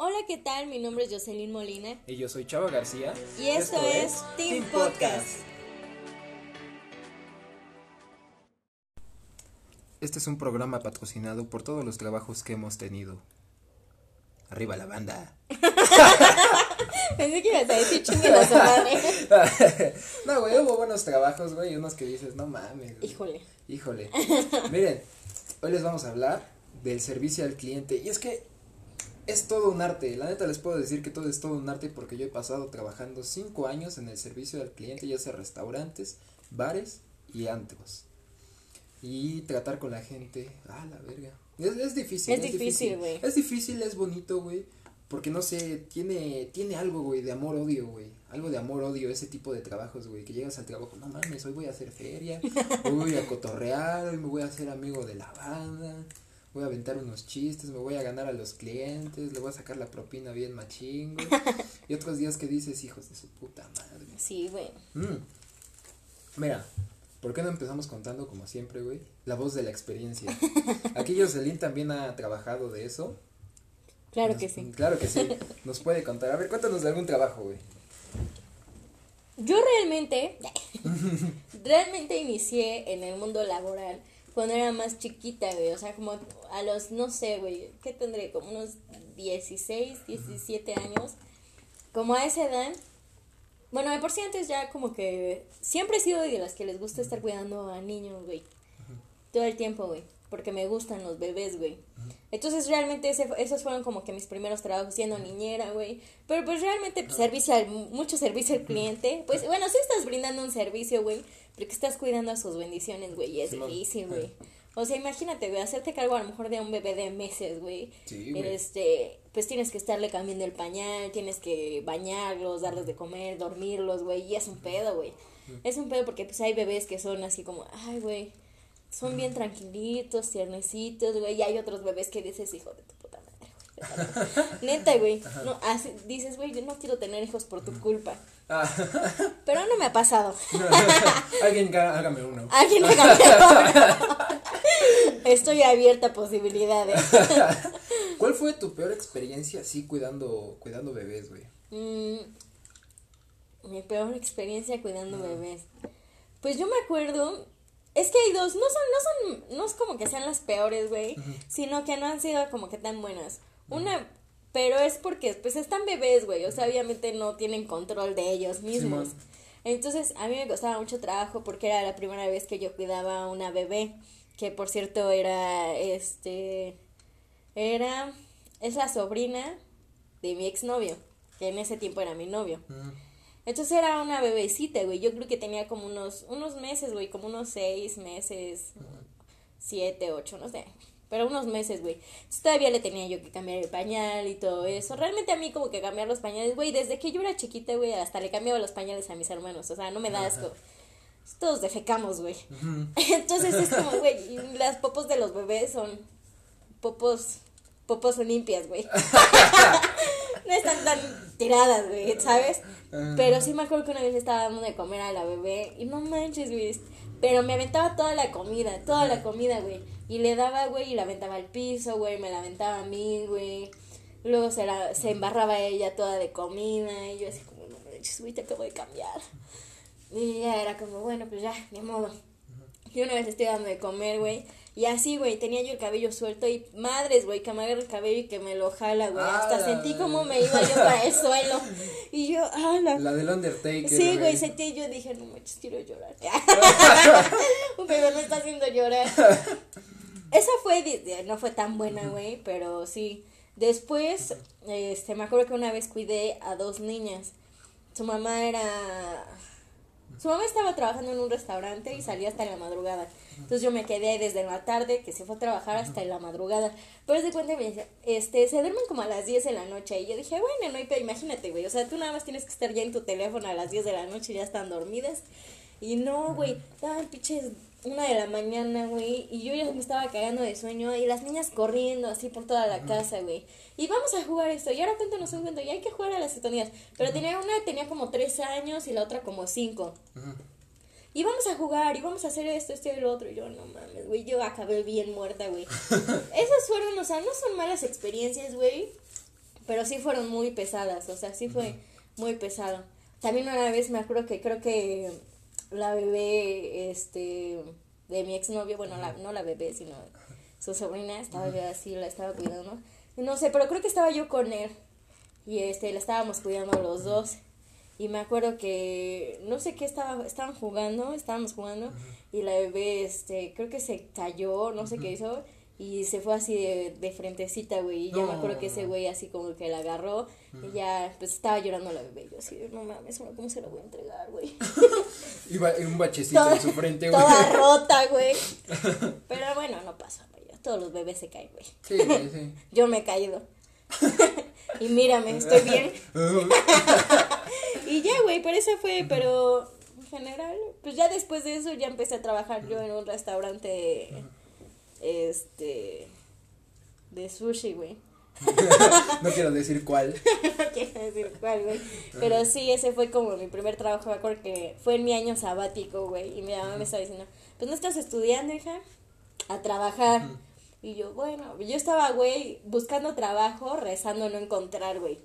Hola, ¿qué tal? Mi nombre es Jocelyn Molina. Y yo soy Chava García. Y esto, es Team Podcast. Este es un programa patrocinado por todos los trabajos que hemos tenido. Arriba la banda. Pensé que ibas a decir chingue la madre. no, güey, hubo buenos trabajos, güey, y unos que dices, no mames. güey. Híjole. Híjole. Miren, hoy les vamos a hablar del servicio al cliente. Y es que es todo un arte. La neta les puedo decir que todo es todo un arte porque yo he pasado trabajando cinco años en el servicio al cliente, ya sea restaurantes, bares y antros. Y tratar con la gente, ah, la verga. Es, es difícil. Es difícil, güey. Es difícil, es bonito, güey. Porque no sé, tiene, tiene algo, güey, de amor-odio, güey. Algo de amor-odio, ese tipo de trabajos, güey. Que llegas al trabajo, no mames, hoy voy a hacer feria, hoy voy a cotorrear, hoy me voy a hacer amigo de la banda, voy a aventar unos chistes, me voy a ganar a los clientes, le voy a sacar la propina bien machín, güey. Y otros días que dices, hijos de su puta madre. Sí, güey. Mm. Mira, ¿por qué no empezamos contando como siempre, güey? La voz de la experiencia. Aquí Jocelyn también ha trabajado de eso. Claro Nos- que sí. Claro que sí. Nos puede contar. A ver, cuéntanos de algún trabajo, güey. Yo realmente, realmente inicié en el mundo laboral cuando era más chiquita, güey. O sea, como a los, no sé, güey, ¿qué tendré? Como unos 16, 17 años. Como a esa edad. Bueno, de por sí antes ya como que siempre he sido de las que les gusta estar cuidando a niños, güey. Todo el tiempo, güey. Porque me gustan los bebés, güey. Entonces realmente ese, esos fueron como que mis primeros trabajos siendo niñera, güey. Pero pues realmente pues, servicio al, mucho servicio al cliente. Pues bueno, sí estás brindando un servicio, güey. Porque estás cuidando a sus bendiciones, güey. Y es Simón. difícil, güey. O sea, imagínate, güey, hacerte cargo a lo mejor de un bebé de meses, güey. Sí, güey. Este, pues tienes que estarle cambiando el pañal, tienes que bañarlos, darles de comer, dormirlos, güey. Y es un pedo, güey. Es un pedo porque pues hay bebés que son así como, ay, güey, son bien tranquilitos, tiernecitos, güey. Y hay otros bebés que dices, hijo de tu. Neta, güey. No, así, dices, güey, yo no quiero tener hijos por tu culpa. Ah, Pero no me ha pasado. alguien hágame uno. Alguien me cambió. Estoy abierta a posibilidades. ¿Cuál fue tu peor experiencia así cuidando, cuidando bebés, güey? Mm, mi peor experiencia cuidando bebés. Pues yo me acuerdo. Es que hay dos, no son, no son, no es como que sean las peores, güey, sino que no han sido como que tan buenas. Una, pero es porque, pues están bebés, güey, o sea, obviamente no tienen control de ellos mismos. Entonces, a mí me costaba mucho trabajo porque era la primera vez que yo cuidaba a una bebé, que por cierto era, este, era, es la sobrina de mi exnovio, que en ese tiempo era mi novio. Mm, Entonces era una bebecita, güey. Yo creo que tenía como unos, unos meses, güey, como unos seis meses, siete, ocho, no sé. Pero unos meses, güey. Todavía le tenía yo que cambiar el pañal y todo eso. Realmente a mí como que cambiar los pañales, güey, desde que yo era chiquita, güey, hasta le cambiaba los pañales a mis hermanos. O sea, no me da asco. Todos defecamos, güey. Entonces es como, güey, las popos de los bebés son popos, popos limpias, güey. no están tan tiradas, güey, ¿sabes? Pero sí me acuerdo que una vez estaba dando de comer a la bebé y no manches, güey. Pero me aventaba toda la comida, toda la comida, güey. Y le daba, güey, y la aventaba al piso, güey, me la aventaba a mí, güey. Luego se, la, se embarraba ella toda de comida y yo así como, no manches, güey, te acabo de cambiar. Y ya era como, bueno, pues ya, de modo. Y una vez estoy dando de comer, güey. Y así, güey, tenía yo el cabello suelto y madres, güey, que me agarra el cabello y que me lo jala, güey. Hasta sentí como me iba yo para el suelo. Y yo, ah, la... La del Undertaker. Sí, güey, sentí yo dije, no manches, quiero llorar. Un bebé me está haciendo llorar. Esa fue, no fue tan buena, güey, pero sí. Después, este, me acuerdo que una vez cuidé a dos niñas. Su mamá era... Su mamá estaba trabajando en un restaurante y salía hasta la madrugada. Entonces yo me quedé desde la tarde, que se fue a trabajar hasta la madrugada. Pero de cuenta me dice, este, se duermen como a las 10 de la noche. Y yo dije, bueno, no imagínate, güey. O sea, tú nada más tienes que estar ya en tu teléfono a las 10 de la noche y ya están dormidas. Y no, güey, estaban pinches una de la mañana, güey, y yo ya me estaba cagando de sueño, y las niñas corriendo así por toda la casa, güey. Y vamos a jugar esto, y ahora cuéntanos un cuento, y hay que jugar a las escondidas. Pero tenía una, tenía como tres años y la otra como cinco. Y vamos a jugar, y vamos a hacer esto, esto y lo otro. Y yo, no mames, güey, yo acabé bien muerta, güey. Esas fueron, o sea, no son malas experiencias, güey. Pero sí fueron muy pesadas, o sea, sí fue muy pesado. También una vez me acuerdo que creo que la bebé, este, de mi exnovio, bueno, la, no la bebé, sino su sobrina, estaba yo así, la estaba cuidando. No sé, pero creo que estaba yo con él. Y este, la estábamos cuidando los dos. Y me acuerdo que, no sé qué estaba, estaban jugando, estábamos jugando. Y la bebé, este, creo que se cayó, no sé qué hizo. Y se fue así de, de frentecita, güey. Y ya me acuerdo que ese güey así como que la agarró. Y ya, pues estaba llorando la bebé. Yo así, no mames, ¿cómo se la voy a entregar, güey? y un bachecito en su frente, güey. Toda rota, güey. Pero bueno, no pasa, güey. Todos los bebés se caen, güey. Sí, sí, sí. Yo me he caído. y mírame, estoy bien. y ya, güey, pero eso fue, pero en general, pues ya después de eso ya empecé a trabajar yo en un restaurante este de sushi, güey. no quiero decir cuál. no quiero decir cuál, güey. Pero sí, ese fue como mi primer trabajo. Me acuerdo que fue en mi año sabático, güey. Y mi mamá me estaba diciendo, pues no estás estudiando, hija, a trabajar. Y yo, bueno, yo estaba, güey, buscando trabajo, rezando no encontrar, güey.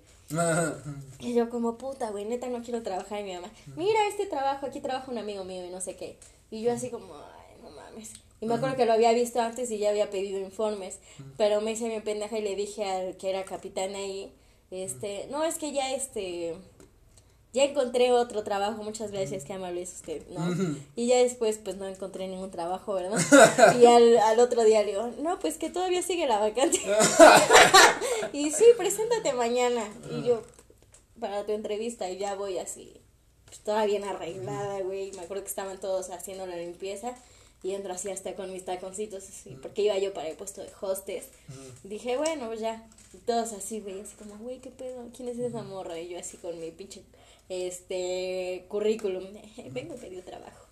y yo como, puta, güey, neta no quiero trabajar. Y mi mamá, mira este trabajo, aquí trabaja un amigo mío y no sé qué. Y yo así como, ay, no mames. Y me acuerdo que lo había visto antes y ya había pedido informes, pero me hice mi pendeja y le dije al que era capitán ahí, este, no, es que ya este, ya encontré otro trabajo, muchas gracias, qué amable es usted, ¿no? Y ya después, pues no encontré ningún trabajo, ¿verdad? y al, al otro día le digo, no, pues que todavía sigue la vacante. y sí, preséntate mañana. Y yo, para tu entrevista, y ya voy así, pues toda bien arreglada, güey. Me acuerdo que estaban todos haciendo la limpieza y entro así hasta con mis taconcitos así, porque iba yo para el puesto de hostes. Dije, bueno, pues ya, todos así, güey, así como, güey, ¿qué pedo? ¿Quién es esa morra? Y yo así con mi pinche, este, currículum, vengo a pedir trabajo.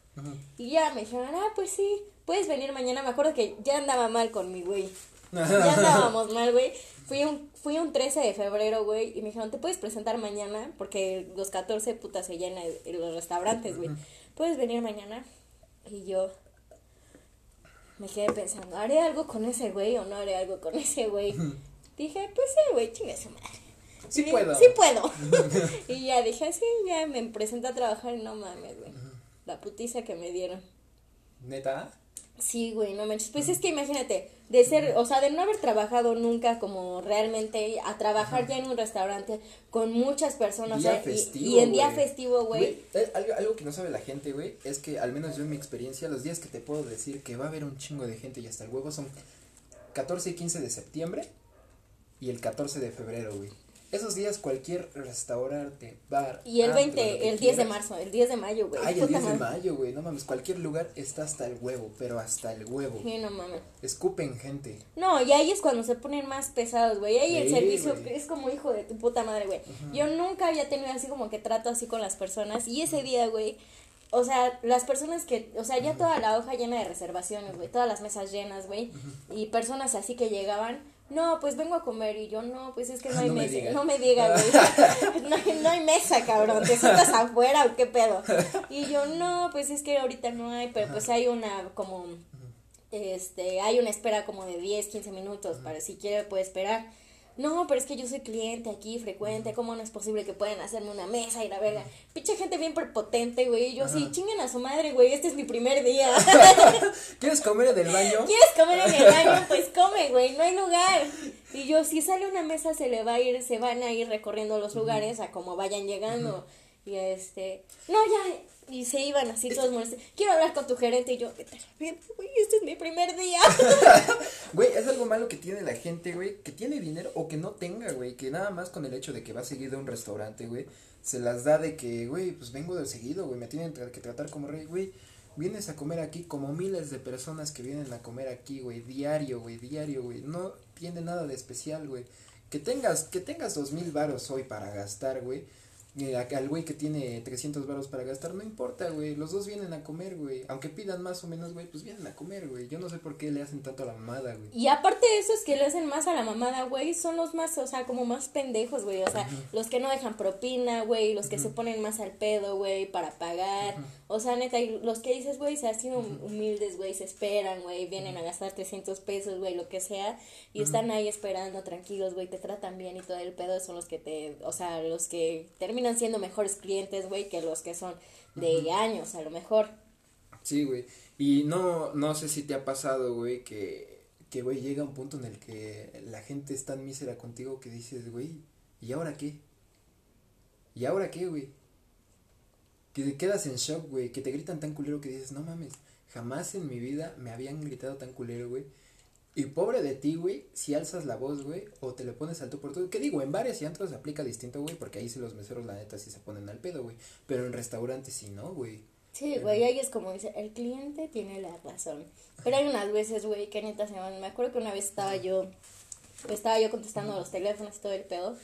Y ya me dijeron, ah, pues sí, puedes venir mañana. Me acuerdo que ya andaba mal con mi güey. ya andábamos mal, güey. Fui un, fui un 13 de febrero, güey, y me dijeron, ¿te puedes presentar mañana? Porque los 14 putas se llenan en los restaurantes, güey. ¿Puedes venir mañana? Y yo, me quedé pensando, ¿haré algo con ese güey o no haré algo con ese güey? dije, pues sí, güey, chingue su madre. Sí puedo. Sí puedo. y ya dije, sí, ya me presenté a trabajar y no mames, güey. La putiza que me dieron. ¿Neta? Sí, güey, no manches. Pues es que imagínate, de ser, o sea, de no haber trabajado nunca como realmente a trabajar ya en un restaurante con muchas personas. y, en día festivo, güey. Eh, algo, algo que no sabe la gente, güey, es que al menos yo en mi experiencia, los días que te puedo decir que va a haber un chingo de gente y hasta el huevo son 14 y 15 de septiembre y el 14 de febrero, güey. Esos días cualquier restaurante, bar. Y el 20, el 10 de marzo, el 10 de mayo, güey. Ay, el 10 de mayo, güey. No mames, cualquier lugar está hasta el huevo, pero hasta el huevo. Sí, no mames. Escupen gente. No, y ahí es cuando se ponen más pesados, güey. Ahí el servicio es como hijo de tu puta madre, güey. Yo nunca había tenido así como que trato así con las personas. Y ese día, güey, o sea, las personas que, o sea, ya toda la hoja llena de reservaciones, güey, todas las mesas llenas, güey, y personas así que llegaban, no, pues vengo a comer y yo, no, pues es que no hay mesa, no me digas, güey, no, no, hay mesa, cabrón, te sientas afuera o qué pedo. Y yo, no, pues es que ahorita no hay, pero pues hay una como, este, hay una espera como de 10, 15 minutos, para si quiere puede esperar no, pero es que yo soy cliente aquí, frecuente, ¿cómo no es posible que puedan hacerme una mesa y la verga? Pinche gente bien prepotente, güey, y yo sí, chinguen a su madre, güey, este es mi primer día. ¿Quieres comer en el baño? ¿Quieres comer en el baño? Pues come, güey, no hay lugar. Y yo, si sale una mesa, se le va a ir, se van a ir recorriendo los lugares a como vayan llegando. Y este, no, ya, y se iban así todos molestos. Quiero hablar con tu gerente y yo, güey, este es mi primer día. güey, es algo malo que tiene la gente, güey, que tiene dinero o que no tenga, güey, que nada más con el hecho de que va seguido a un restaurante, güey, se las da de que, güey, pues vengo de seguido, güey, me tienen que tratar como rey, güey. Vienes a comer aquí como miles de personas que vienen a comer aquí, güey, diario, güey, diario, güey. No tiene nada de especial, güey. Que tengas, que tengas dos mil varos hoy para gastar, güey eh, al güey que tiene 300 baros para gastar, no importa, güey, los dos vienen a comer, güey, aunque pidan más o menos, güey, pues vienen a comer, güey, yo no sé por qué le hacen tanto a la mamada, güey. Y aparte de eso es que le hacen más a la mamada, güey, son los más, o sea, como más pendejos, güey, o sea, los que no dejan propina, güey, los que se ponen más al pedo, güey, para pagar, o sea, neta, los que dices, güey, se hacen humildes, güey, se esperan, güey, vienen a gastar 300 pesos, güey, lo que sea, y están ahí esperando, tranquilos, güey, te tratan bien y todo el pedo, son los que te, o sea, los que terminan siendo mejores clientes, güey, que los que son de años, a lo mejor. Sí, güey. Y no, no sé si te ha pasado, güey, que, que, güey, llega un punto en el que la gente es tan mísera contigo que dices, güey, ¿y ahora qué? ¿Y ahora qué, güey? Que te quedas en shock, güey, que te gritan tan culero que dices, no mames, jamás en mi vida me habían gritado tan culero, güey. Y pobre de ti, güey, si alzas la voz, güey, o te le pones alto por todo. ¿Qué digo? En bares y antros se aplica distinto, güey, porque ahí sí los meseros, la neta, sí se ponen al pedo, güey. Pero en restaurantes sí no, güey. Sí, güey, ahí es como dice, el cliente tiene la razón. Pero hay unas veces, güey, que neta se van. Me acuerdo que una vez estaba yo, estaba yo contestando los teléfonos y todo el pedo.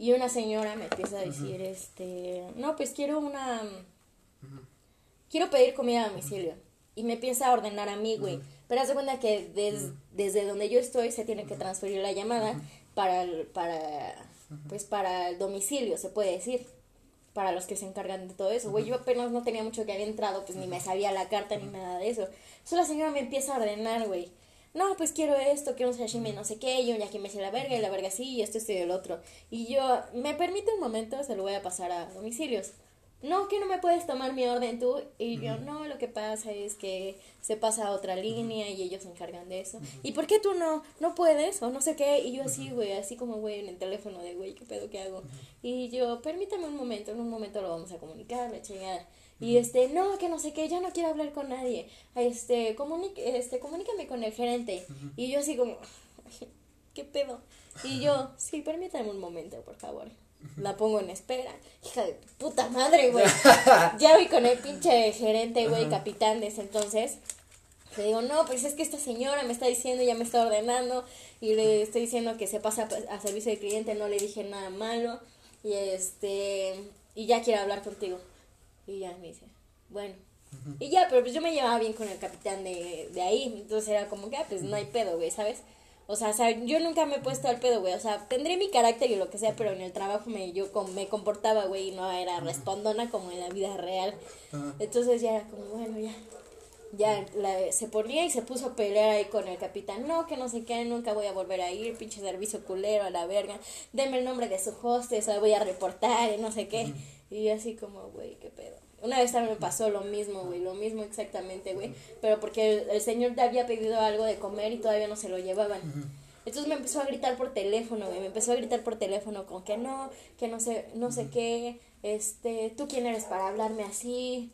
Y una señora me empieza a decir, este, no, pues quiero una, quiero pedir comida a domicilio. Y me empieza a ordenar a mí, güey. Pero haz cuenta que desde donde yo estoy se tiene que transferir la llamada para, para, pues para el domicilio, se puede decir. Para los que se encargan de todo eso. Güey, yo apenas no tenía mucho que había entrado, pues ni me sabía la carta ni nada de eso. Solo la señora me empieza a ordenar, güey. No, pues quiero esto, quiero un sashimi, no sé qué. Yo ya que me hice la verga y la verga sí, y esto, esto y el otro. Y yo, ¿me permite un momento? Se lo voy a pasar a domicilios no, que no me puedes tomar mi orden tú. Y yo, no, lo que pasa es que se pasa a otra línea y ellos se encargan de eso. ¿Y por qué tú no, no puedes? O no sé qué. Y yo así, güey, así como, güey, en el teléfono de, güey, ¿qué pedo que hago? Y yo, permítame un momento, en un momento lo vamos a comunicar, me chingada. Y este, no, que no sé qué, ya no quiero hablar con nadie. Este, este comunícame con el gerente. Y yo así como, ¿qué pedo? Y yo, sí, permítame un momento, por favor la pongo en espera. Hija de puta madre, güey. ya voy con el pinche gerente, güey, capitán de ese entonces. Le digo, no, pues es que esta señora me está diciendo, ya me está ordenando, y le estoy diciendo que se pasa a servicio de cliente, no le dije nada malo, y este, y ya quiero hablar contigo. Y ya me dice, bueno. Y ya, pero pues yo me llevaba bien con el capitán de, de ahí, entonces era como que, ah, pues no hay pedo, güey, ¿sabes? O sea, o sea, yo nunca me he puesto al pedo, güey. O sea, tendré mi carácter y lo que sea, pero en el trabajo me, yo me comportaba, güey, y no era respondona como en la vida real. Entonces ya era como, bueno, ya. Ya la, se ponía y se puso a pelear ahí con el capitán. No, que no sé qué, nunca voy a volver a ir, pinche servicio culero a la verga. Deme el nombre de su hostess, voy a reportar y no sé qué. Y así como, güey, qué pedo. Una vez también me pasó lo mismo, güey, lo mismo exactamente, güey, pero porque el, señor te había pedido algo de comer y todavía no se lo llevaban. Entonces me empezó a gritar por teléfono, güey, me empezó a gritar por teléfono con que no, que no sé, no sé qué, este, tú quién eres para hablarme así.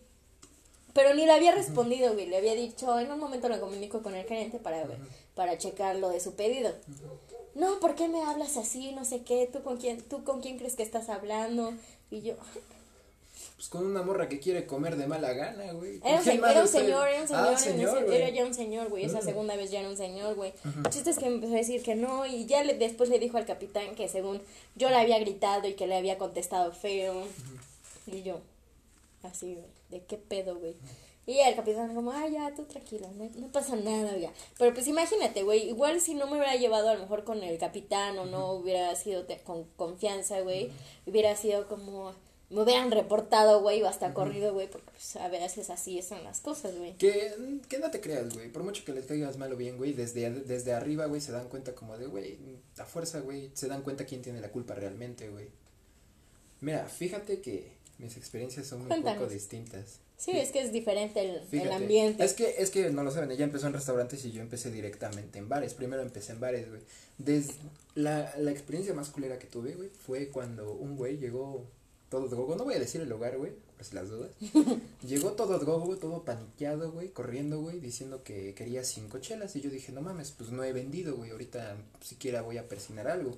Pero ni le había respondido, güey, le había dicho, en un momento lo comunico con el gerente para, para checar lo de su pedido. No, ¿por qué me hablas así? No sé qué, tú con quién, tú con quién crees que estás hablando? Y yo, pues con una morra que quiere comer de mala gana, güey. Era, un, señor, era un señor, era un ah, señor, era ya un señor, güey, esa segunda vez ya era un señor, güey. El chiste es que me empezó a decir que no, y ya le, después le dijo al capitán que según yo le había gritado y que le había contestado feo, y yo, así, güey, de qué pedo, güey. Y el capitán como, ah, ya, tú tranquilo, no, pasa nada, güey. Pero pues imagínate, güey, igual si no me hubiera llevado a lo mejor con el capitán o no hubiera sido con confianza, güey, hubiera sido como, me hubieran reportado, güey, o hasta corrido, güey, porque pues, a veces así son las cosas, güey. Que, que no te creas, güey, por mucho que les caigas mal o bien, güey, desde, desde arriba, güey, se dan cuenta como de, güey, a fuerza, güey, se dan cuenta quién tiene la culpa realmente, güey. Mira, fíjate que mis experiencias son un poco distintas. Sí, es que es diferente el, el, ambiente. Es que, es que no lo saben, ella empezó en restaurantes y yo empecé directamente en bares. Primero empecé en bares, güey. Desde la, la experiencia más culera que tuve, güey, fue cuando un güey llegó todo drogo, no voy a decir el lugar, güey, por si las dudas. Llegó todo drogo, todo paniqueado, güey, corriendo, güey, diciendo que quería cinco chelas. Y yo dije, no mames, pues no he vendido, güey, ahorita siquiera voy a persinar algo.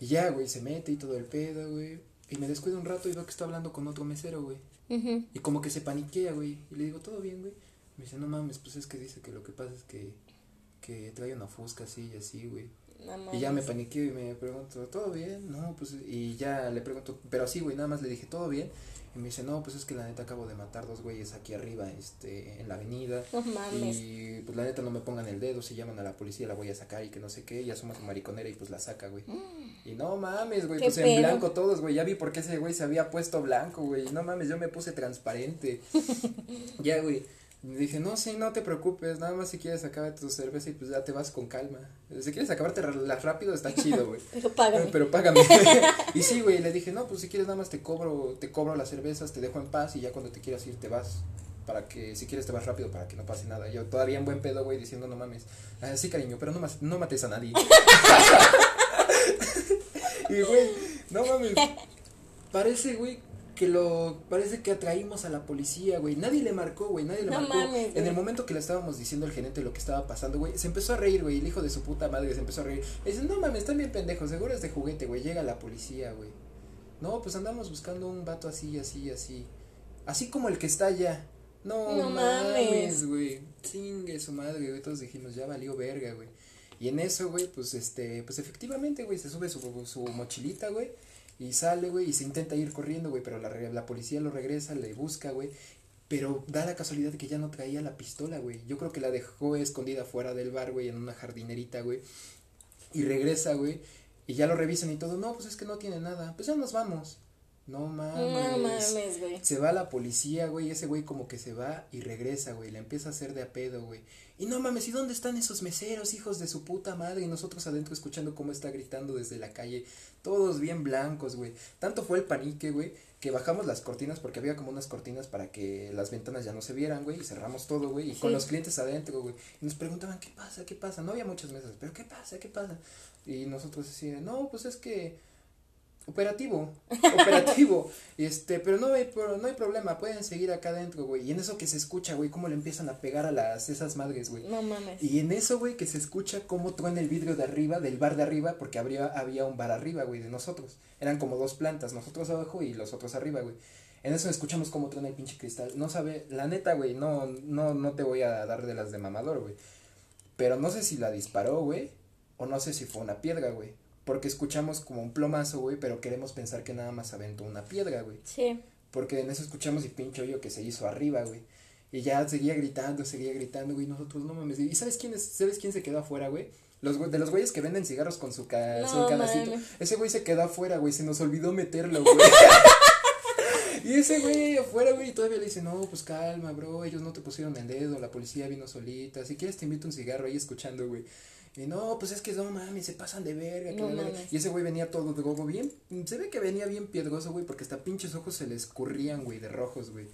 Y ya, güey, se mete y todo el pedo, güey. Y me descuido un rato y veo que está hablando con otro mesero, güey. Y como que se paniquea, güey. Y le digo, ¿todo bien, güey? Me dice, no mames, pues es que dice que lo que pasa es que, que trae una fusca así y así, güey. Y ya me paniqué y me pregunto, ¿todo bien? No, pues, y ya le pregunto, pero así, güey, nada más le dije, ¿todo bien? Y me dice, no, pues es que la neta acabo de matar dos güeyes aquí arriba, este, en la avenida. No mames. Y pues la neta no me pongan el dedo, si llaman a la policía la voy a sacar y que no sé qué, y asoma su mariconera y pues la saca, güey. Mm. Y no mames, güey, pues en blanco todos, güey, ya vi por qué ese güey se había puesto blanco, güey. No mames, yo me puse transparente. ya, güey. Dije, no, sí, no te preocupes, nada más si quieres acabar tu cerveza y pues ya te vas con calma. Si quieres acabarte las rápido, está chido, güey. Pero págame. Pero págame. y sí, güey, le dije, no, pues si quieres nada más te cobro, te cobro las cervezas, te dejo en paz y ya cuando te quieras ir te vas. Para que, si quieres te vas rápido para que no pase nada. Yo todavía en buen pedo, güey, diciendo, no mames. Ah, sí, cariño, pero no, mas- no mates a nadie. y, güey, no mames. Parece, güey, que lo, parece que atraímos a la policía, güey. Nadie le marcó, güey, nadie le No marcó. mames, en el momento que le estábamos diciendo al gerente lo que estaba pasando, güey, se empezó a reír, güey. El hijo de su puta madre se empezó a reír. Le dice, no mames, están bien pendejos, seguro es de juguete, güey. Llega la policía, güey. No, pues andamos buscando un vato así, así, así. Así como el que está allá. No, No mames, mames. güey. Chingue su madre, güey. Todos dijimos, ya valió verga, güey. Y en eso, güey, pues este, pues efectivamente, güey, se sube su, su mochilita, güey. Y sale, güey, y se intenta ir corriendo, güey, pero la, la policía lo regresa, le busca, güey. Pero da la casualidad que ya no traía la pistola, güey. Yo creo que la dejó escondida fuera del bar, güey, en una jardinerita, güey. Y regresa, güey. Y ya lo revisan y todo. No, pues es que no tiene nada. Pues ya nos vamos. No mames. No mames, güey. Se va la policía, güey, ese güey como que se va y regresa, güey, le empieza a hacer de a pedo, güey. Y no mames, ¿y dónde están esos meseros, hijos de su puta madre? Y nosotros adentro escuchando cómo está gritando desde la calle, todos bien blancos, güey. Tanto fue el panique, güey, que bajamos las cortinas porque había como unas cortinas para que las ventanas ya no se vieran, güey, y cerramos todo, güey, y con los clientes adentro, güey. Y nos preguntaban, ¿qué pasa? ¿Qué pasa? No había muchas mesas, pero ¿qué pasa? ¿Qué pasa? Y nosotros así, de, no, pues es que operativo, operativo, este, pero no hay, pro- no hay problema, pueden seguir acá adentro, güey, y en eso que se escucha, güey, cómo le empiezan a pegar a las, esas madres, güey, No mames. y en eso, güey, que se escucha cómo truena el vidrio de arriba, del bar de arriba, porque habría, había un bar arriba, güey, de nosotros, eran como dos plantas, nosotros abajo y los otros arriba, güey, en eso escuchamos cómo truena el pinche cristal, no sabe, la neta, güey, no, no, no te voy a dar de las de mamador, güey, pero no sé si la disparó, güey, o no sé si fue una piedra, güey. Porque escuchamos como un plomazo, güey, pero queremos pensar que nada más aventó una piedra, güey. Sí. Porque en eso escuchamos el pinche hoyo que se hizo arriba, güey. Y ya seguía gritando, seguía gritando, güey. Nosotros no mames. ¿Y sabes quién es? ¿Sabes quién se quedó afuera, güey? Los de los güeyes que venden cigarros con su, ca No su canacito. Ese güey se quedó afuera, güey. Se nos olvidó meterlo, güey. y ese güey afuera, güey, y todavía le dice, no, pues calma, bro. Ellos no te pusieron el dedo. La policía vino solita. Si quieres te invito un cigarro ahí escuchando, güey. Y no, pues es que no mames, se pasan de verga. No la verga". mames. Y ese güey venía todo drogo bien. Se ve que venía bien piedroso, güey, porque hasta pinches ojos se le escurrían, güey, de rojos, güey.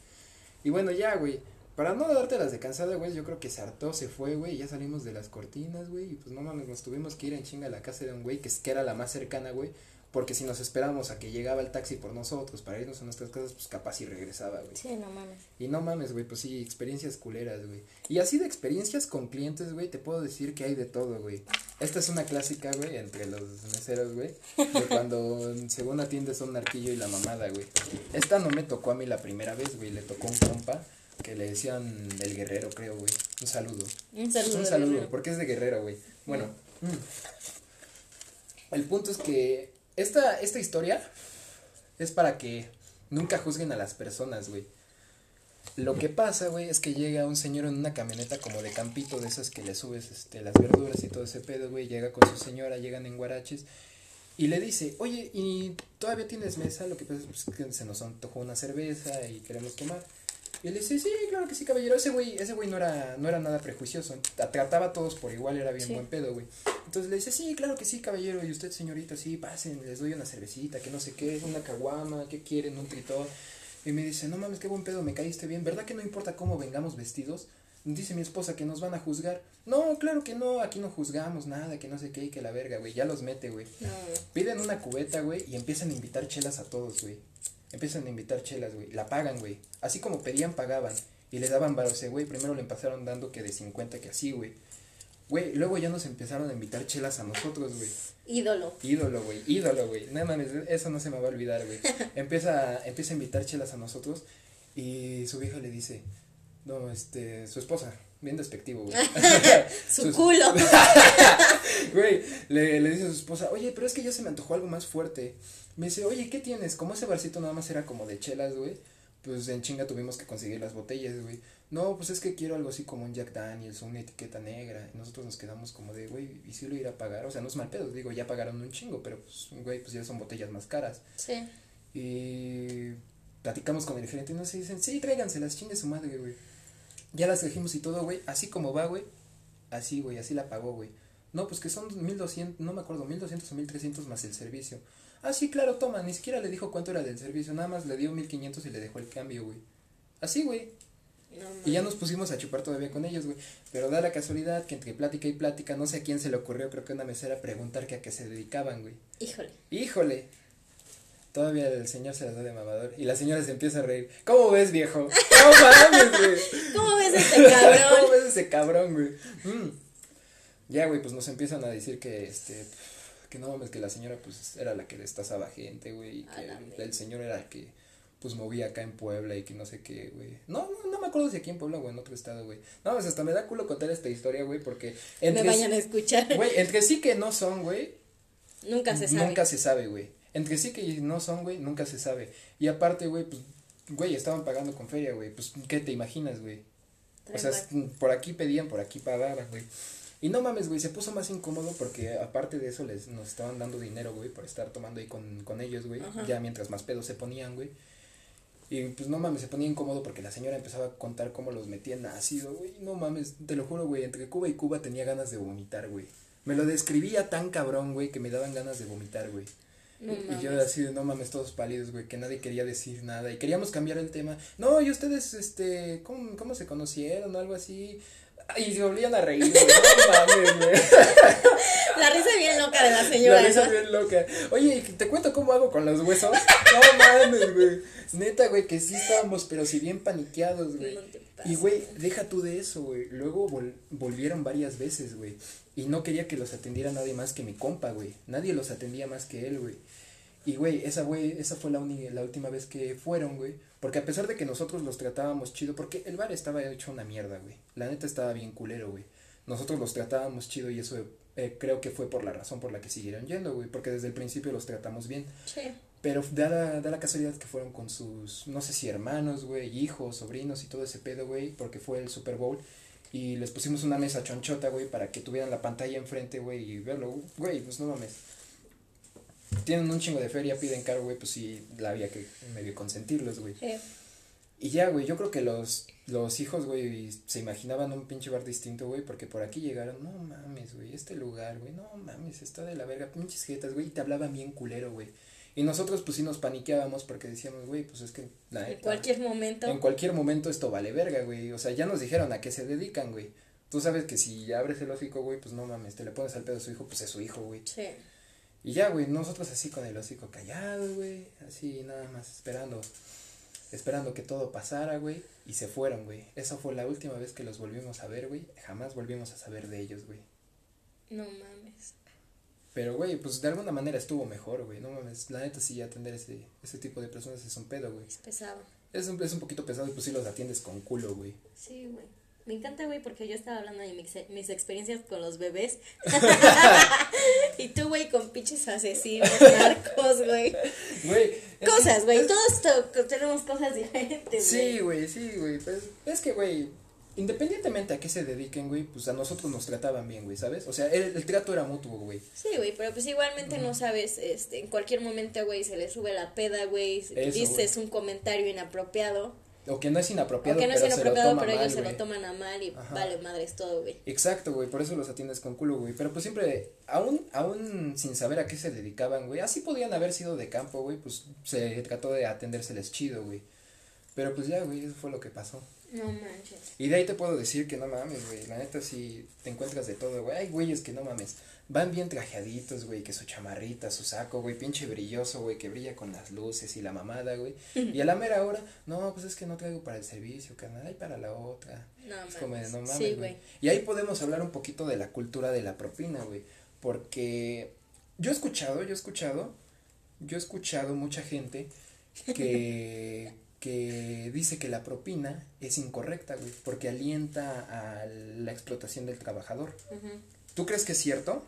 Y bueno, ya, güey. Para no darte las de cansada, güey, yo creo que se hartó, se fue, güey, ya salimos de las cortinas, güey, y pues no mames, nos tuvimos que ir en chinga a la casa de un güey que, es- que era la más cercana, güey, porque si nos esperamos a que llegaba el taxi por nosotros para irnos a nuestras casas, pues capaz y regresaba, güey. Sí, no mames. Y no mames, güey, pues sí, experiencias culeras, güey. Y así de experiencias con clientes, güey, te puedo decir que hay de todo, güey. Esta es una clásica, güey, entre los meseros, güey, de cuando según atiendes a un arquillo y la mamada, güey. Esta no me tocó a mí la primera vez, güey, le tocó un compa que le decían el guerrero, creo, güey. Un saludo. Un saludo. Un saludo, porque es de guerrero, güey. Bueno, mm. el punto es que esta, esta historia es para que nunca juzguen a las personas, güey. Lo que pasa, güey, es que llega un señor en una camioneta como de campito, de esas que le subes este, las verduras y todo ese pedo, güey. Llega con su señora, llegan en guaraches. Y le dice, oye, ¿y todavía tienes mesa? Lo que pasa es pues, que se nos antojó una cerveza y queremos tomar. Y él dice, sí, claro que sí, caballero. Ese güey, ese güey no era, no era nada prejuicioso. Tra- Trataba a todos por igual, era bien Sí. buen pedo, güey. Entonces le dice, sí, claro que sí, caballero. Y usted, señorita, sí, pasen, les doy una cervecita, que no sé qué, una caguama, ¿qué quieren? Un tritón. Y me dice, no mames, qué buen pedo, me caíste bien. ¿Verdad que no importa cómo vengamos vestidos? Dice mi esposa que nos van a juzgar. No, claro que no, aquí no juzgamos nada, que no sé qué, y que la verga, güey. Ya los mete, güey. No, Piden una cubeta, güey, y empiezan a invitar chelas a todos, güey. Empiezan a invitar chelas, güey. La pagan, güey. Así como pedían, pagaban. Y le daban varos, güey. Primero le empezaron dando que de 50, que así, güey. Güey, luego ya nos empezaron a invitar chelas a nosotros, güey. ídolo. Ídolo, güey, ídolo, güey. No mames, eso no se me va a olvidar, güey. Empieza, empieza a invitar chelas a nosotros y su vieja le dice, no, este, su esposa, bien despectivo, güey. Su Sus- culo. Güey, le, le dice a su esposa, oye, pero es que ya se me antojó algo más fuerte. Me dice, oye, ¿qué tienes? Como ese barcito nada más era como de chelas, güey. Pues en chinga tuvimos que conseguir las botellas, güey. No, pues es que quiero algo así como un Jack Daniels una etiqueta negra. Y nosotros nos quedamos como de, güey, ¿y si lo irá a pagar? O sea, no es mal pedo, digo, ya pagaron un chingo, pero pues, güey, pues ya son botellas más caras. Sí. Y platicamos con el gerente y nos dicen, sí, tráiganselas, chingue su madre, güey. Ya las trajimos y todo, güey, así como va, güey. Así, güey, así la pagó, güey. No, pues que son 1200, no me acuerdo, 1200 o 1300 más el servicio. Ah, sí, claro, toma, ni siquiera le dijo cuánto era del servicio, nada más le dio 1500 y le dejó el cambio, güey. Así, güey. No, Y ya nos pusimos a chupar todavía con ellos, güey. Pero da la casualidad que entre plática y plática, no sé a quién se le ocurrió, creo que a una mesera, preguntar que a qué se dedicaban, güey. Híjole. Híjole. Todavía el señor se las da de mamador. Y la señora se empieza a reír. ¿Cómo ves, viejo? No mames, güey. ¿Cómo ves este cabrón? ¿Cómo ves ese cabrón, güey? Mm. Ya, güey, pues nos empiezan a decir que, este, que no mames, que la señora, pues, era la que destazaba gente, güey, y A la que el señor era el que, pues, movía acá en Puebla y que no sé qué, güey. No, no, no me acuerdo si aquí en Puebla o en otro estado, güey. No, pues, hasta me da culo contar esta historia, güey, porque Me entre, vayan a escuchar. güey, entre sí que no son, güey, Nunca se sabe. Nunca se sabe, güey. Entre sí que no son, güey, nunca se sabe. Y aparte, güey, pues, güey, estaban pagando con feria, güey. Pues, ¿qué te imaginas, güey? O sea, por aquí pedían, por aquí pagaban, güey. Y no mames, güey, se puso más incómodo porque aparte de eso les nos estaban dando dinero, güey, por estar tomando ahí con, con ellos, güey. Ajá. Ya mientras más pedos se ponían, güey. Y pues no mames, se ponía incómodo porque la señora empezaba a contar cómo los metía en ácido, güey. No mames, te lo juro, güey, entre Cuba y Cuba tenía ganas de vomitar, güey. Me lo describía tan cabrón, güey, que me daban ganas de vomitar, güey. No Y yo así de no mames, todos pálidos, güey, que nadie quería decir nada. Y queríamos cambiar el tema. No, y ustedes, este, ¿cómo, cómo se conocieron o algo así? Y se volvían a reír. No. La risa bien loca de la señora. La risa ¿no? bien loca. Oye, ¿y te cuento cómo hago con los huesos. No mames, güey. Neta, güey, que sí estábamos, pero si bien paniqueados, güey. No. Y, güey, deja tú de eso, güey. Luego vol- volvieron varias veces, güey. Y no quería que los atendiera nadie más que mi compa, güey. Nadie los atendía más que él, güey. Y, güey, esa, güey, esa fue la, la última vez que fueron, güey. Porque a pesar de que nosotros los tratábamos chido, porque el bar estaba hecho una mierda, güey. La neta estaba bien culero, güey. Nosotros los tratábamos chido y eso eh, creo que fue por la razón por la que siguieron yendo, güey. Porque desde el principio los tratamos bien. Sí. Pero da la, da la casualidad que fueron con sus, no sé si hermanos, güey, hijos, sobrinos y todo ese pedo, güey, porque fue el Super Bowl. Y les pusimos una mesa chonchota, güey, para que tuvieran la pantalla enfrente, güey, y verlo. Güey, pues no mames. Tienen un chingo de feria, piden caro, güey, pues sí, la había que medio consentirlos, güey. Sí. Y ya, güey, yo creo que los, los hijos, güey, se imaginaban un pinche bar distinto, güey, porque por aquí llegaron, no mames, güey, este lugar, güey, no mames, está de la verga, pinches jetas, güey, y te hablaban bien culero, güey. Y nosotros, pues sí nos paniqueábamos porque decíamos, güey, pues es que, la En cualquier momento. en cualquier momento esto vale verga, güey, o sea, ya nos dijeron a qué se dedican, güey. Tú sabes que si abres el hocico, güey, pues no mames, te le pones al pedo a su hijo, pues es su hijo, güey. Sí. Y ya, güey, nosotros así con el hocico callado, güey, así nada más esperando, esperando que todo pasara, güey, y se fueron, güey. Esa fue la última vez que los volvimos a ver, güey, jamás volvimos a saber de ellos, güey. No mames. Pero, güey, pues de alguna manera estuvo mejor, güey, no mames, la neta sí atender ese, ese tipo de personas es un pedo, güey. Es pesado. Es un, es un poquito pesado y pues sí los atiendes con culo, güey. Sí, güey. Me encanta, güey, porque yo estaba hablando de mis, mis experiencias con los bebés. y tú, güey, con pinches asesinos, narcos, güey. Cosas, güey. Todos to- tenemos cosas diferentes, güey. Sí, güey, sí, güey. Pues es que, güey, independientemente a qué se dediquen, güey, pues a nosotros nos trataban bien, güey, ¿sabes? O sea, el, el trato era mutuo, güey. Sí, güey, pero pues igualmente no sabes, este, en cualquier momento, güey, se le sube la peda, güey, dices un comentario inapropiado, O que no es inapropiado, o que no es pero se lo pero ellos mal, se lo toman a mal y Ajá. vale madres todo, güey. Exacto, güey, por eso los atiendes con culo, güey. Pero pues siempre, aún, aún sin saber a qué se dedicaban, güey, así podían haber sido de campo, güey, pues se trató de atendérseles chido, güey. Pero pues ya, güey, eso fue lo que pasó. No manches. Y de ahí te puedo decir que no mames, güey. La neta sí te encuentras de todo, güey. Hay güeyes que no mames. Van bien trajeaditos, güey, que su chamarrita, su saco, güey, pinche brilloso, güey, que brilla con las luces y la mamada, güey. Y a la mera hora, no, pues es que no traigo para el servicio, carnal, hay para la otra. No Es como de, mames. no mames, sí, güey. Y ahí podemos hablar un poquito de la cultura de la propina, güey. Porque yo he escuchado, yo he escuchado, yo he escuchado mucha gente que, que dice que la propina es incorrecta, güey, porque alienta a la explotación del trabajador. ¿Tú crees que es cierto?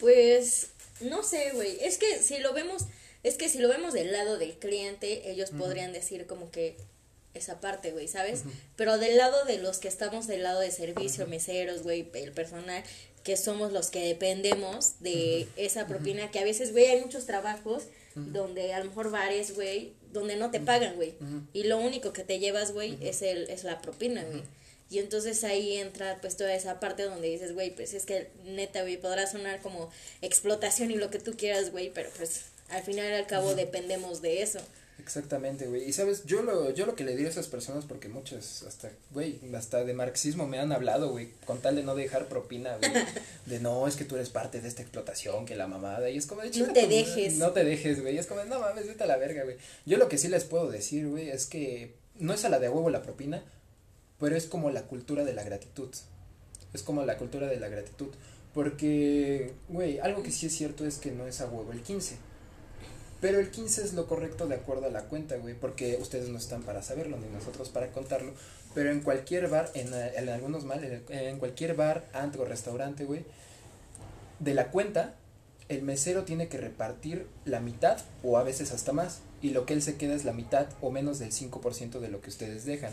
Pues no sé, güey. Es que si lo vemos, es que si lo vemos del lado del cliente, ellos podrían decir como que esa parte, güey, ¿sabes? Pero del lado de los que estamos del lado de servicio, meseros, güey, el personal, que somos los que dependemos de esa propina, que a veces, güey, hay muchos trabajos donde a lo mejor bares, güey, donde no te pagan, güey, y lo único que te llevas, güey, es el es la propina, güey. Y entonces ahí entra pues toda esa parte donde dices, güey, pues es que neta, güey, podrá sonar como explotación y lo que tú quieras, güey, pero pues al final y al cabo dependemos de eso. Exactamente, güey. Y sabes, yo lo, yo lo que le digo a esas personas, porque muchas, hasta, güey, hasta de marxismo me han hablado, güey, con tal de no dejar propina, güey. De no, es que tú eres parte de esta explotación, que la mamada. Y es como, no te dejes. No te dejes, güey. Es como, no mames, vete a la verga, güey. Yo lo que sí les puedo decir, güey, es que no es a la de huevo la propina, pero es como la cultura de la gratitud. Es como la cultura de la gratitud. Porque, güey, algo que sí es cierto es que no es a huevo el 15 pero el 15 es lo correcto de acuerdo a la cuenta, güey, porque ustedes no están para saberlo, ni nosotros para contarlo. Pero en cualquier bar, en, en algunos mal, en, cualquier bar, antro, restaurante, güey, de la cuenta, el mesero tiene que repartir la mitad o a veces hasta más. Y lo que él se queda es la mitad o menos del 5% de lo que ustedes dejan.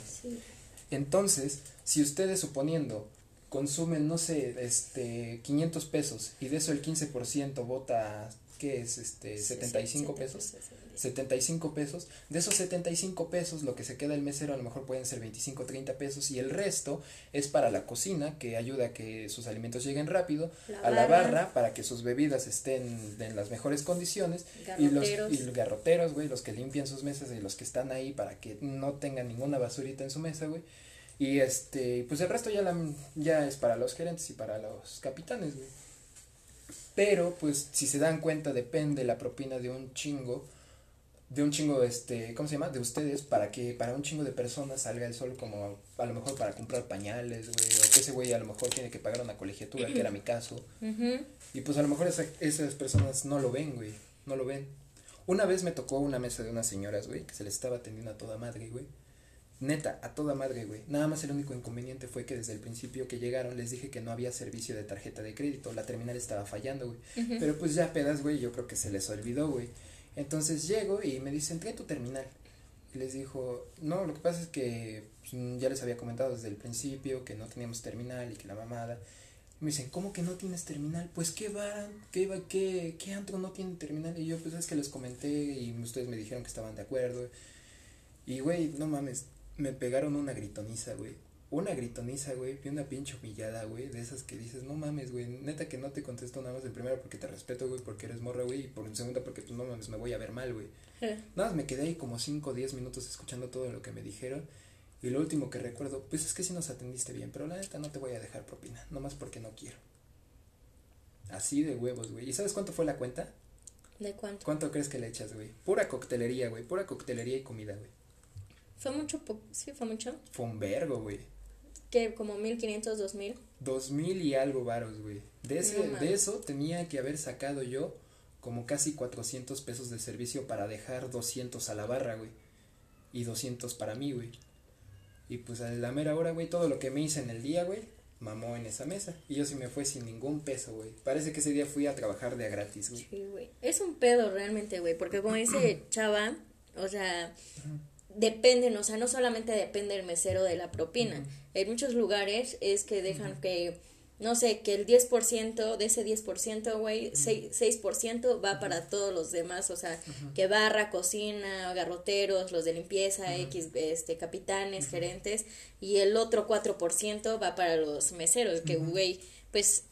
Entonces, si ustedes suponiendo consumen, no sé, este, 500 pesos y de eso el 15% vota que es este 75 pesos. 75 pesos. De esos 75 pesos, lo que se queda el mesero a lo mejor pueden ser 25, 30 pesos y el resto es para la cocina, que ayuda a que sus alimentos lleguen rápido, a la barra para que sus bebidas estén en las mejores condiciones y los, y los garroteros, güey, los que limpian sus mesas y los que están ahí para que no tengan ninguna basurita en su mesa, güey. Y este, pues el resto ya la, ya es para los gerentes y para los capitanes, güey. Pero, pues, si se dan cuenta, depende la propina de un chingo, de un chingo, este, ¿cómo se llama? De ustedes, para que para un chingo de personas salga el sol como a lo mejor para comprar pañales, güey, o que ese güey a lo mejor tiene que pagar una colegiatura, que era mi caso. Y pues a lo mejor esas personas no lo ven, güey, no lo ven. Una vez me tocó una mesa de unas señoras, güey, que se les estaba atendiendo a toda madre, güey. Neta, a toda madre, güey. Nada más el único inconveniente fue que desde el principio que llegaron les dije que no había servicio de tarjeta de crédito. La terminal estaba fallando, güey. Pero pues ya pedas, güey, yo creo que se les olvidó, güey. Entonces llego y me dicen, trae tu terminal. Y les dijo, no, lo que pasa es que pues, ya les había comentado desde el principio que no teníamos terminal y que la mamada. Y me dicen, ¿cómo que no tienes terminal? Pues qué van, qué, qué, qué antro no tiene terminal. Y yo, pues es que les comenté y ustedes me dijeron que estaban de acuerdo. Y güey, no mames, me pegaron una gritoniza, güey. Una gritoniza, güey, y una pinche humillada, güey, de esas que dices, no mames, güey, neta que no te contesto nada más en primera porque te respeto, güey, porque eres morra, güey, y por en segunda porque, pues, no mames, me voy a ver mal, güey. Nada más me quedé ahí como 5 o 10 minutos escuchando todo lo que me dijeron, y lo último que recuerdo, pues es que sí nos atendiste bien, pero la neta no te voy a dejar propina, nomás porque no quiero. Así de huevos, güey. ¿Y sabes cuánto fue la cuenta? ¿De cuánto? ¿Cuánto crees que le echas, güey? Pura coctelería, güey, pura coctelería y comida, güey. ¿Fue mucho? Sí, fue mucho. Fue un vergo, güey. ¿Qué? ¿Como 1500, 2000? 2000 y algo varos, güey. De, ese, de eso tenía que haber sacado yo como casi 400 pesos de servicio para dejar 200 a la barra, güey. Y 200 para mí, güey. Y pues a la mera hora, güey, todo lo que me hice en el día, güey, mamó en esa mesa. Y yo sí me fue sin ningún peso, güey. Parece que ese día fui a trabajar de a gratis, güey. Sí, güey. Es un pedo realmente, güey. Porque como dice Chava, o sea, dependen, o sea, no solamente depende el mesero de la propina. En muchos lugares es que dejan que, no sé, que el 10% de ese 10%, güey, 6%, va para todos los demás, o sea, que barra, cocina, garroteros, los de limpieza, X, este, capitanes, gerentes, y el otro 4% va para los meseros, que, güey, pues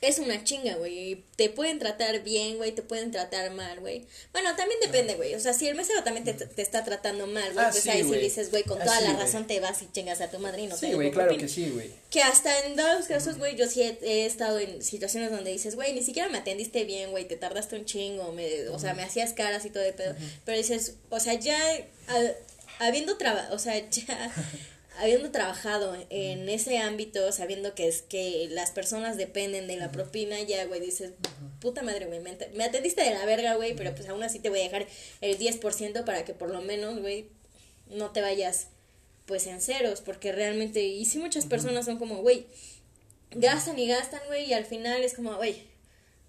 es una chinga, güey. Te pueden tratar bien, güey, te pueden tratar mal, güey. Bueno, también depende, güey. O sea, si el mesero también te, te está tratando mal, güey, ah, pues ahí sí dices, güey, con ah, toda la razón te vas y chingas a tu madre y no sí, güey, claro que sí, güey. Que hasta en dos casos, güey, yo sí he, estado en situaciones donde dices, güey, ni siquiera me atendiste bien, güey, te tardaste un chingo, me, o sea, me hacías caras y todo de pedo. Pero dices, o sea, ya habiendo trabajado, o sea, ya habiendo trabajado en ese ámbito, sabiendo que es que las personas dependen de la propina, ya, güey, dices, puta madre, güey, me, atendiste de la verga, güey, pero pues aún así te voy a dejar el 10% para que por lo menos, güey, no te vayas, pues, en ceros, porque realmente, y si muchas personas son como, güey, gastan y gastan, güey, y al final es como, güey,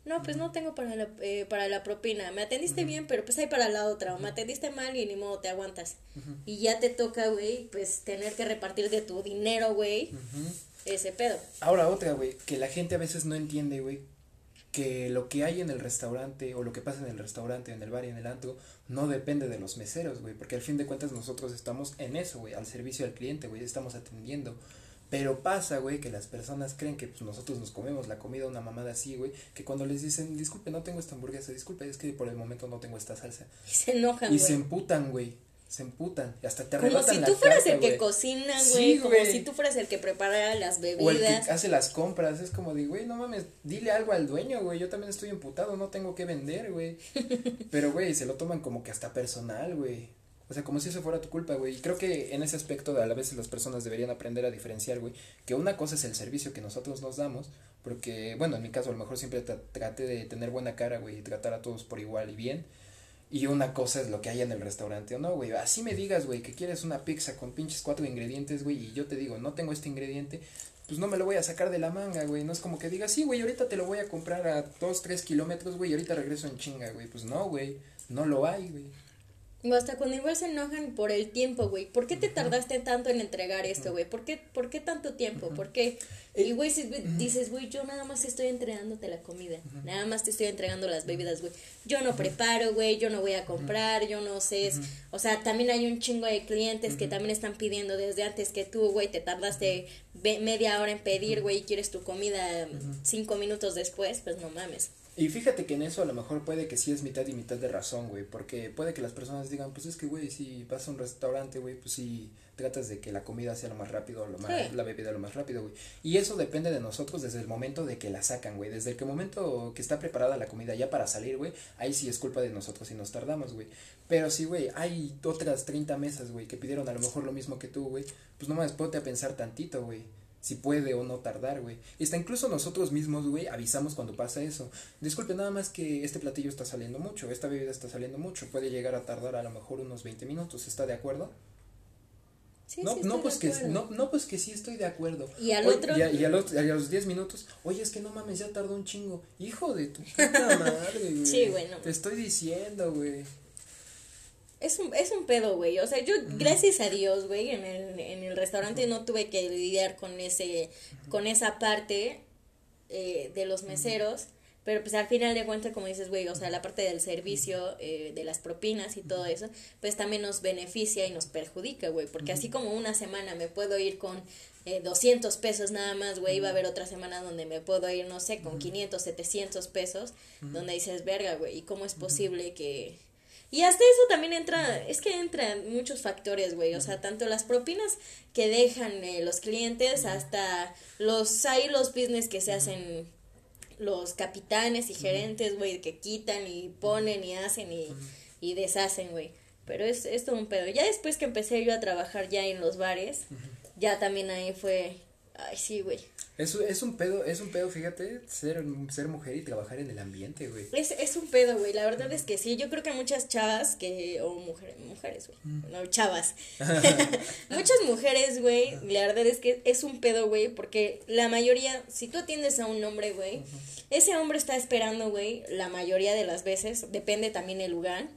No, pues no tengo para la, eh, para la propina. Me atendiste bien, pero pues hay para la otra. O me atendiste mal y ni modo te aguantas. Y ya te toca, güey, pues tener que repartir de tu dinero, güey, ese pedo. Ahora otra, güey, que la gente a veces no entiende, güey, que lo que hay en el restaurante o lo que pasa en el restaurante, en el bar y en el antro, no depende de los meseros, güey, porque al fin de cuentas nosotros estamos en eso, güey, al servicio al cliente, güey, estamos atendiendo. Pero pasa, güey, que las personas creen que pues, nosotros nos comemos la comida una mamada así, güey, que cuando les dicen, disculpe, no tengo esta hamburguesa, disculpe, es que por el momento no tengo esta salsa. Y se enojan, Y güey. se emputan, güey, se emputan, y hasta te Como si la tú fueras carta, el que güey. cocina, Sí, güey. como güey. si tú fueras el que prepara las O el bebidas. que hace las compras, es como de, güey, no mames, dile algo al dueño, güey, yo también estoy emputado, no tengo que vender, güey. Pero, güey, se lo toman como que hasta personal, güey. O sea, como si eso fuera tu culpa, güey. Y creo que en ese aspecto a la vez las personas deberían aprender a diferenciar, güey, que una cosa es el servicio que nosotros nos damos, porque, bueno, en mi caso a lo mejor siempre tra- traté de tener buena cara, güey, y tratar a todos por igual y bien. Y una cosa es lo que hay en el restaurante o no, güey. Así me digas, güey, que quieres una pizza con pinches cuatro ingredientes, güey, y yo te digo, no tengo este ingrediente, pues no me lo voy a sacar de la manga, güey. No es como que digas, sí, güey, ahorita te lo voy a comprar a dos, tres kilómetros, güey, y ahorita regreso en chinga, güey. Pues no, güey, no lo hay, güey. Hasta cuando igual se enojan por el tiempo, güey. ¿Por qué te tardaste tanto en entregar esto, güey? ¿Por qué, ¿Por qué tanto tiempo? ¿Por qué? Eh, Y, güey, si dices, güey, yo nada más estoy entregándote la comida. Nada más te estoy entregando las bebidas, güey. Yo no preparo, güey. Yo no voy a comprar. Yo no sé. es- O sea, también hay un chingo de clientes que también están pidiendo desde antes que tú, güey. Te tardaste media hora en pedir, güey. Y quieres tu comida cinco minutos después. Pues no mames. Y fíjate que en eso a lo mejor puede que sí es mitad y mitad de razón, güey, porque puede que las personas digan, pues es que, güey, si vas a un restaurante, güey, pues sí tratas de que la comida sea lo más rápido, lo más, Sí. la bebida lo más rápido, güey. Y eso depende de nosotros desde el momento de que la sacan, güey, desde el que momento que está preparada la comida ya para salir, güey, ahí sí es culpa de nosotros y nos tardamos, güey. Pero sí, güey, hay otras 30 mesas, güey, que pidieron a lo mejor lo mismo que tú, güey, pues no más, ponte a pensar tantito, güey si puede o no tardar, güey. Hasta incluso nosotros mismos, güey, avisamos cuando pasa eso. Disculpe, nada más que este platillo está saliendo mucho, esta bebida está saliendo mucho, puede llegar a tardar a lo mejor unos 20 minutos, ¿está de acuerdo? Sí, no, sí, no, pues que no, no, pues que sí estoy de acuerdo. Y al otro- Y a, y a los, y a los 10 minutos, oye, es que no mames, ya tardó un chingo. Hijo de tu puta madre, güey. Sí, güey, no. Te estoy diciendo, güey. Es un, es un pedo, güey. O sea, yo, gracias a Dios, güey, en el, en el restaurante no tuve que lidiar con ese, con esa parte eh, de los meseros. Pero pues al final de cuentas, como dices, güey, o sea, la parte del servicio, eh, de las propinas y todo eso, pues también nos beneficia y nos perjudica, güey. Porque así como una semana me puedo ir con eh, 200 pesos nada más, güey, va a haber otra semana donde me puedo ir, no sé, con 500, 700 pesos, donde dices, verga, güey, ¿y cómo es posible que... Y hasta eso también entra, es que entran muchos factores, güey, o sea, tanto las propinas que dejan eh, los clientes hasta los, hay los business que se hacen los capitanes y gerentes, güey, que quitan y ponen y hacen y, y deshacen, güey. Pero es, es todo un pedo. Ya después que empecé yo a trabajar ya en los bares, ya también ahí fue, ay, sí, güey. Es, es un pedo, es un pedo, fíjate, ser, ser mujer y trabajar en el ambiente, güey. Es, es un pedo, güey. La verdad es que sí. Yo creo que muchas chavas que. O mujeres, mujeres, güey. No, chavas. muchas mujeres, güey. La verdad es que es un pedo, güey. Porque la mayoría. Si tú atiendes a un hombre, güey. Ese hombre está esperando, güey. La mayoría de las veces. Depende también el lugar.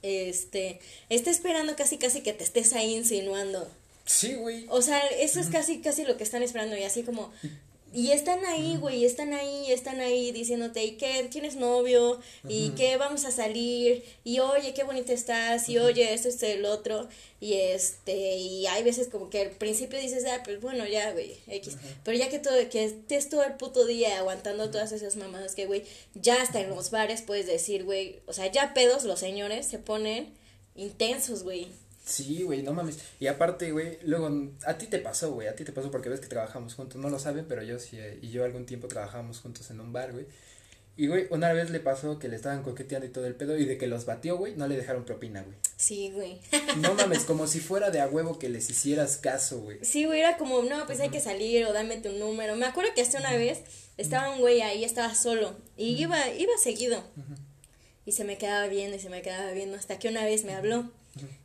Este. Está esperando casi, casi que te estés ahí insinuando. Sí, güey. O sea, eso es casi, casi lo que están esperando y así como... Y están ahí, güey, están ahí, están ahí diciéndote, ¿y qué? ¿Tienes novio? ¿Y qué? Vamos a salir. Y oye, qué bonita estás. Y oye, esto, esto, el otro. Y este, y hay veces como que al principio dices, ah, pues bueno, ya, güey, X. Pero ya que todo, que estés todo el puto día aguantando todas esas mamadas que, güey, ya hasta en los bares puedes decir, güey, o sea, ya pedos los señores se ponen intensos, güey. Sí, güey, no mames. Y aparte, güey, luego, a ti te pasó, güey, a ti te pasó porque ves que trabajamos juntos, no lo saben, pero yo sí, eh, y yo algún tiempo trabajamos juntos en un bar, güey. Y, güey, una vez le pasó que le estaban coqueteando y todo el pedo, y de que los batió, güey, no le dejaron propina, güey. Sí, güey. No mames, como si fuera de a huevo que les hicieras caso, güey. Sí, güey, era como, no, pues hay que salir o dame tu número. Me acuerdo que hasta una vez estaba un güey ahí, estaba solo y iba, iba seguido. Y se me quedaba viendo y se me quedaba viendo hasta que una vez me habló.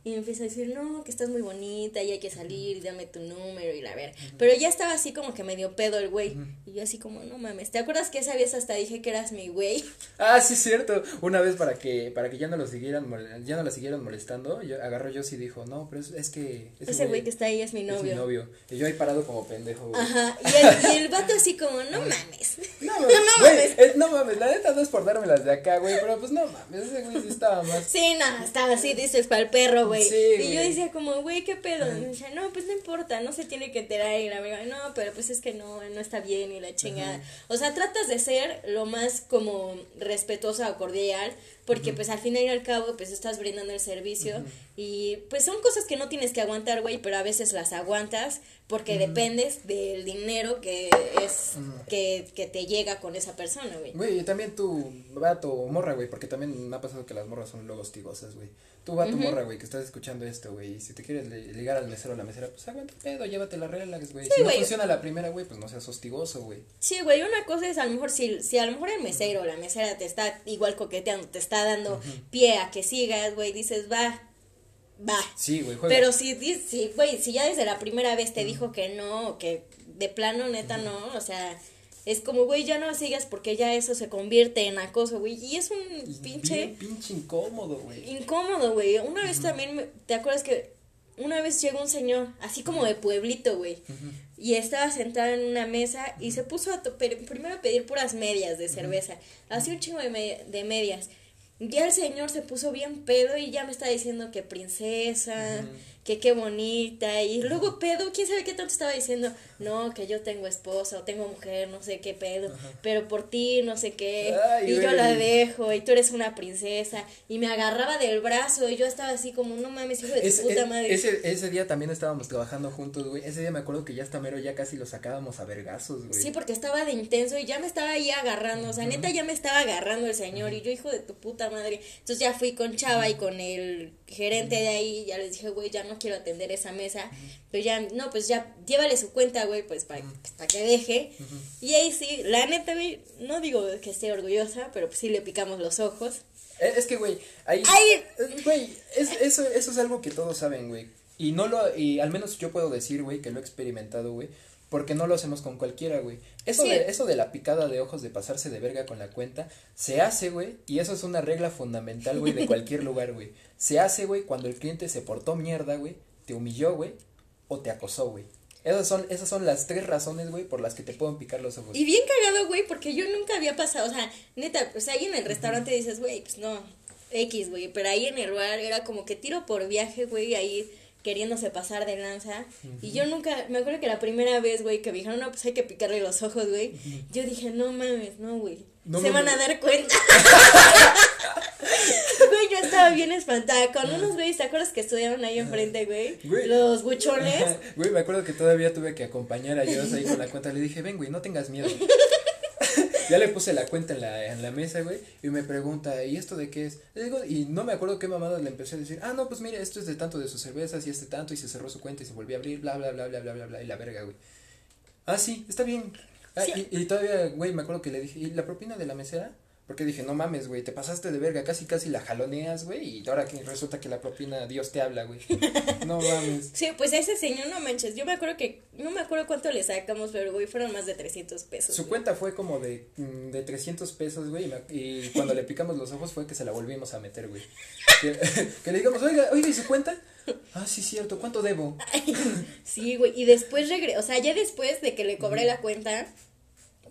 Y me empieza a decir, no, que estás muy bonita y hay que salir, dame tu número y la ver. Pero ya estaba así como que medio pedo el güey. Y yo así como, no mames, ¿te acuerdas que esa vez hasta dije que eras mi güey? Ah, sí, cierto. Una vez para que, para que ya no lo siguieran, ya no la siguieran molestando, yo agarró yo y dijo, no, pero es, que... Ese güey que está ahí es mi novio. Es mi novio. Y yo ahí parado como pendejo, güey. Ajá, y el, y el vato así como, no mames. No, no, no mames. Eh, no mames, la neta no es por dármelas de acá, güey, pero pues no mames, ese güey sí estaba más. Sí, no, estaba así, dices, para el perro, güey. Sí, y yo decía como, güey, ¿qué pedo? Y decía, no, pues no importa, no se tiene que enterar. Y la verdad, no, pero pues es que no, no está bien y la chingada. O sea, tratas de ser lo más como respetuosa o cordial, porque pues al fin y al cabo pues estás brindando el servicio y pues son cosas que no tienes que aguantar, güey, pero a veces las aguantas porque dependes del dinero que es que, que, te llega con esa persona, güey. Güey, y también tu vato o morra, güey, porque también me ha pasado que las morras son luego hostigosas, güey. Tú vato morra, güey, que estás escuchando esto, güey, y si te quieres ligar al mesero o la mesera, pues aguanta pedo, llévate la relax, güey. si no funciona la primera, güey, pues no seas hostigoso, güey. Sí, güey, una cosa es a lo mejor si, si a lo mejor el mesero o la mesera te está igual coqueteando, te está dando pie a que sigas, güey, dices, va, va. Sí, güey, Pero si, si, güey, si ya desde la primera vez te dijo que no, que de plano neta no, o sea, es como, güey, ya no sigas porque ya eso se convierte en acoso, güey. Y es un pinche. pinche incómodo, güey. Incómodo, güey. Una vez también, ¿te acuerdas que una vez llegó un señor, así como de pueblito, güey? Y estaba sentado en una mesa y se puso a primero a pedir puras medias de cerveza. Así un chingo de, de medias. Ya el señor se puso bien pedo y ya me está diciendo que princesa, que qué bonita. Y luego pedo, quién sabe qué tanto estaba diciendo. No, que yo tengo esposa o tengo mujer, no sé qué pedo. Pero por ti, no sé qué. y yo la dejo y tú eres una princesa. Y me agarraba del brazo y yo estaba así como, no mames, hijo de tu puta madre. Ese, ese día también estábamos trabajando juntos, güey. Ese día me acuerdo que ya hasta mero ya casi lo sacábamos a vergazos, güey. Sí, porque estaba de intenso y ya me estaba ahí agarrando. O sea, neta ya me estaba agarrando el señor. Y yo, hijo de tu puta madre. Entonces ya fui con Chava y con el gerente de ahí. Ya les dije, güey, ya no quiero atender esa mesa, pero ya, no, pues ya, llévale su cuenta, güey, pues para, para que deje. Y ahí sí, la neta, güey, no digo que esté orgullosa, pero pues sí le picamos los ojos. Eh, es, que, güey, ahí, güey, es, eso, eso es algo que todos saben, güey. Y no lo, y al menos yo puedo decir, güey, que lo he experimentado, güey. Porque no lo hacemos con cualquiera, güey. Eso, de, eso de la picada de ojos, de pasarse de verga con la cuenta, se hace, güey. Y eso es una regla fundamental, güey, de cualquier lugar, güey. Se hace, güey, cuando el cliente se portó mierda, güey te humilló, güey, o te acosó, güey. Esas son, esas son las tres razones, güey, por las que te pueden picar los ojos. Y bien cagado, güey, porque yo nunca había pasado, o sea, neta, pues ahí en el restaurante dices, güey, pues no, X, güey, pero ahí en el lugar era como que tiro por viaje, güey, ahí queriéndose pasar de lanza. Y yo nunca, me acuerdo que la primera vez, güey, que me dijeron, no, pues hay que picarle los ojos, güey. Yo dije, no mames, no, güey. se van a dar cuenta. güey, yo estaba bien espantada. Con unos güeyes, ¿te acuerdas que estudiaron ahí enfrente, güey? Los buchones. Güey, me acuerdo que todavía tuve que acompañar a ellos ahí con la cuenta. Le dije, ven, güey, no tengas miedo. Ya le puse la cuenta en la, en la mesa, güey, y me pregunta, ¿y esto de qué es? Le digo, y no me acuerdo qué mamada le empecé a decir, ah, no, pues mire, esto es de tanto de sus cervezas y este tanto, y se cerró su cuenta y se volvió a abrir, bla, bla, bla, bla, bla, bla, bla, y la verga, güey. Ah, sí, está bien. Ah, y, y, todavía, güey, me acuerdo que le dije, ¿y la propina de la mesera? Porque dije, no mames, güey, te pasaste de verga, casi casi la jaloneas, güey, y ahora que resulta que la propina Dios te habla, güey. No mames. Sí, pues ese señor, no manches, yo me acuerdo que, no me acuerdo cuánto le sacamos, pero, güey, fueron más de 300 pesos. Su cuenta fue como de, mm, de 300 pesos, güey, y, cuando le picamos los ojos fue que se la volvimos a meter, güey. Que, le digamos, oiga, oiga, ¿y su cuenta? Ah, sí, cierto, ¿cuánto debo? sí, güey, y después regresó, o sea, ya después de que le cobré la cuenta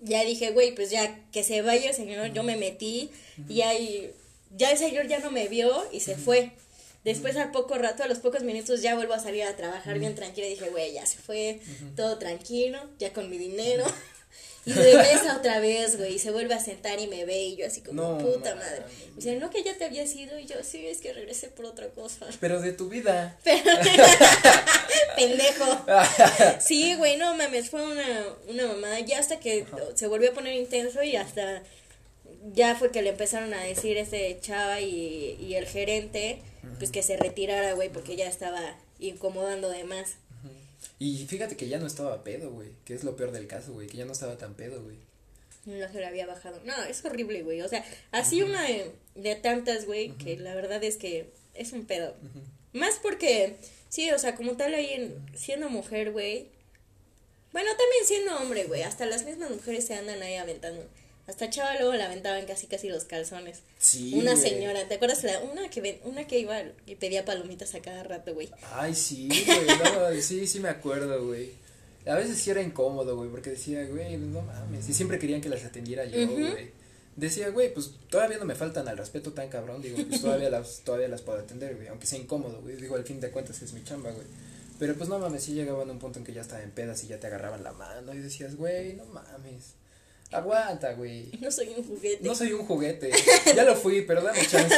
ya dije, güey, pues ya que se vaya el señor, yo me metí y ahí, ya el señor ya no me vio y se fue. Después al poco rato, a los pocos minutos ya vuelvo a salir a trabajar bien tranquila y dije, güey, ya se fue, todo tranquilo, ya con mi dinero. Y regresa otra vez, güey, y se vuelve a sentar y me ve y yo así como, puta madre. Me dice, no, que ya te había ido y yo, sí, es que regresé por otra cosa. Pero de tu vida. Pendejo. sí, güey, no mames, fue una, una mamada. Ya hasta que se volvió a poner intenso y hasta ya fue que le empezaron a decir ese chava y, y el gerente, pues que se retirara, güey, porque ya estaba incomodando de más. Y fíjate que ya no estaba pedo, güey. Que es lo peor del caso, güey. Que ya no estaba tan pedo, güey. No se le había bajado. No, es horrible, güey. O sea, así una de, tantas, güey, que la verdad es que es un pedo. Más porque, sí, o sea, como tal ahí en, siendo mujer, güey. Bueno, también siendo hombre, güey. Hasta las mismas mujeres se andan ahí aventando. Hasta chava luego la aventaban casi casi los calzones. Sí. una señora, ¿te acuerdas? La, una que ven- una que iba y pedía palomitas a cada rato, güey. Ay, sí, güey, no, sí, sí me acuerdo, güey. A veces sí era incómodo, güey, porque decía, güey, no mames, y siempre querían que las atendiera yo, güey. Decía, güey, pues todavía no me faltan al respeto tan cabrón, digo, pues todavía las, todavía las puedo atender, güey, aunque sea incómodo, güey, digo, al fin de cuentas es mi chamba, güey. Pero pues no mames, sí llegaban a un punto en que ya estaba en pedas y ya te agarraban la mano y decías, güey, no mames, aguanta, güey. No soy un juguete. No soy un juguete, ya lo fui, pero dame chance.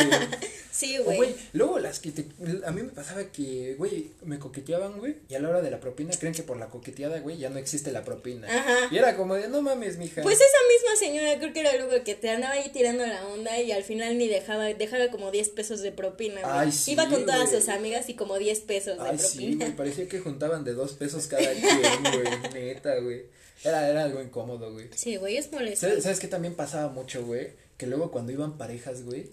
Sí, güey. güey, luego las que te, a mí me pasaba que, güey, me coqueteaban, güey, y a la hora de la propina creen que por la coqueteada, güey, ya no existe la propina. Ajá. Y era como de, no mames, mija. Pues esa misma señora creo que era algo que te andaba ahí tirando la onda y al final ni dejaba, dejaba como 10 pesos de propina. güey. Ay, sí, Iba con todas sus amigas y como 10 pesos de Ay, sí, propina. güey, parecía que juntaban de dos pesos cada quien, güey, neta, güey. Era, era algo incómodo, güey. Sí, güey, es molesto. ¿Sabes, ¿Sabes qué también pasaba mucho, güey? Que luego cuando iban parejas, güey,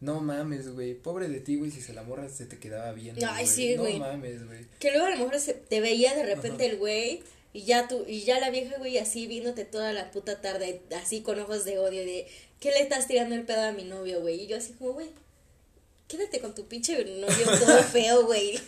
no mames, güey, pobre de ti, güey, si se la morra se te quedaba bien. Ay, sí, güey. No mames, güey. Que luego a lo mejor se, te veía de repente Ajá. el güey y ya tú, y ya la vieja, güey, así viéndote toda la puta tarde, así con ojos de odio, de, ¿qué le estás tirando el pedo a mi novio, güey? Y yo así como, güey, quédate con tu pinche novio todo feo, güey.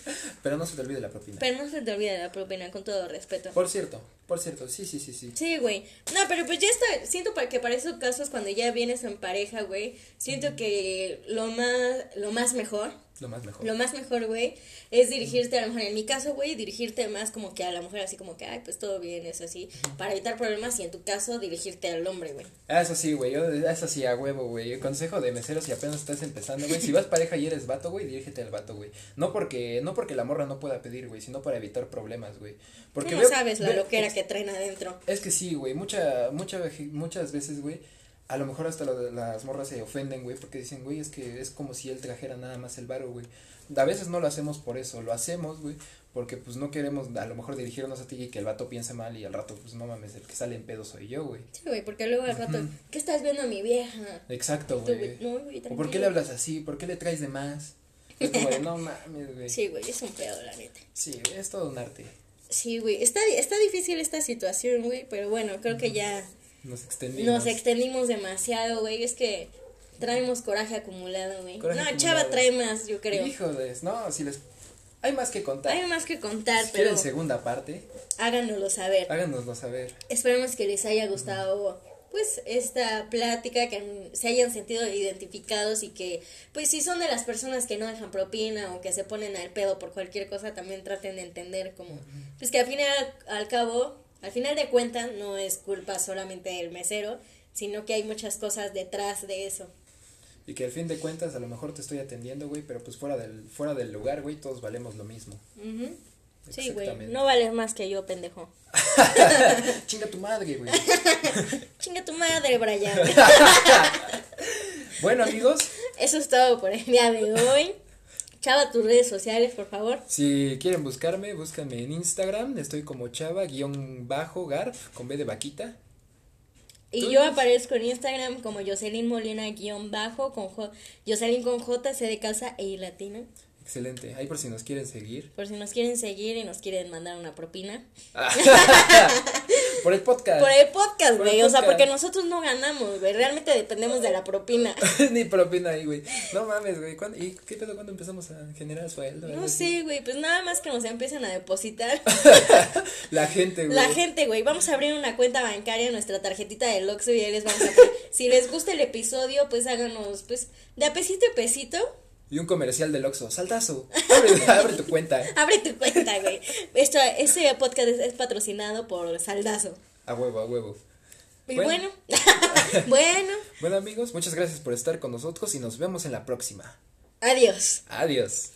Pero no se te olvide la propina. Pero no se te olvide la propina, con todo respeto. Por cierto, por cierto, sí, sí, sí, sí. Sí, güey. No, pero pues ya está. Siento para que para esos casos, cuando ya vienes en pareja, güey, siento que lo más, lo más mejor, Lo más mejor. lo más mejor, güey, es dirigirte, a lo mejor en mi caso, güey, dirigirte más como que a la mujer, así como que, ay, pues todo bien, es así, para evitar problemas, y en tu caso, dirigirte al hombre, güey. Ah, eso sí, güey, yo, eso sí, a huevo, güey. Consejo de meseros si apenas estás empezando, güey. Si vas pareja y eres vato, güey, dirígete al vato, güey. No porque, no porque la morra no pueda pedir, güey, sino para evitar problemas, güey. Porque no veo- sabes la veo- loquera es, que traen adentro. es que sí, güey, mucha, mucha, muchas veces, güey, a lo mejor hasta lo- las morras se ofenden, güey, porque dicen, güey, es que es como si él trajera nada más el varo, güey. A veces no lo hacemos por eso, lo hacemos, güey, porque pues no queremos a lo mejor dirigirnos a ti y que el vato piense mal y al rato, pues no mames, el que sale en pedo soy yo, güey. Sí, güey, porque luego al rato. ¿qué estás viendo a mi vieja? Exacto, güey. No, güey, ¿O por qué le hablas así? ¿Por qué le traes de más? Es como de, no mames, güey. Sí. Sí, güey, es un pedo, la neta. güey, es todo un arte. Sí, güey, está, está difícil esta situación, güey, pero bueno, creo que ya Nos extendimos. nos extendimos demasiado, güey, es que traemos coraje acumulado, güey. No, Chava trae más, yo creo. Híjoles, no, si les... Hay más que contar. Hay más que contar, si pero quieren segunda parte, háganoslo saber. háganoslo saber. Esperemos que les haya gustado pues esta plática, que se hayan sentido identificados y que pues si son de las personas que no dejan propina o que se ponen al pedo por cualquier cosa, también traten de entender como pues que al final al cabo, al final de cuentas no es culpa solamente del mesero, sino que hay muchas cosas detrás de eso. Y que al fin de cuentas a lo mejor te estoy atendiendo, güey, pero pues fuera del, fuera del lugar, güey, todos valemos lo mismo. Sí, güey, no vales más que yo, pendejo. Chinga tu madre, güey. Chinga tu madre, Brian. bueno, amigos, Eso es todo por el día de hoy. Chava, tus redes sociales, por favor. si quieren buscarme, búscanme en Instagram. Estoy como chava-garf con B de vaquita. Y yo aparezco en Instagram como Jocelyn Molina guion bajo con J, Jocelyn con J, C de casa e I latina. Excelente. Ahí por si nos quieren seguir. Por si nos quieren seguir y nos quieren mandar una propina. por el podcast. Por el podcast, güey. O sea, porque nosotros no ganamos, güey. Realmente dependemos de la propina. Ni propina ahí, güey. No mames, güey. ¿Cuándo- ¿Y qué pedo cuando empezamos a generar sueldo? No sé, güey. Pues nada más que nos empiecen a depositar. La gente, güey. La gente, güey, vamos a abrir una cuenta bancaria, nuestra tarjetita del Oxxo y ahí les vamos a. Si les gusta el episodio, pues háganos, pues, de a pesito a pesito, Y un comercial del Oxxo. Saltazo. Abre, abre tu cuenta. abre tu cuenta, güey. Esto, este podcast es, es patrocinado por Saldazo. A huevo, a huevo. Y Bueno. bueno, bueno, Bueno, amigos, muchas gracias por estar con nosotros y nos vemos en la próxima. adiós. Adiós.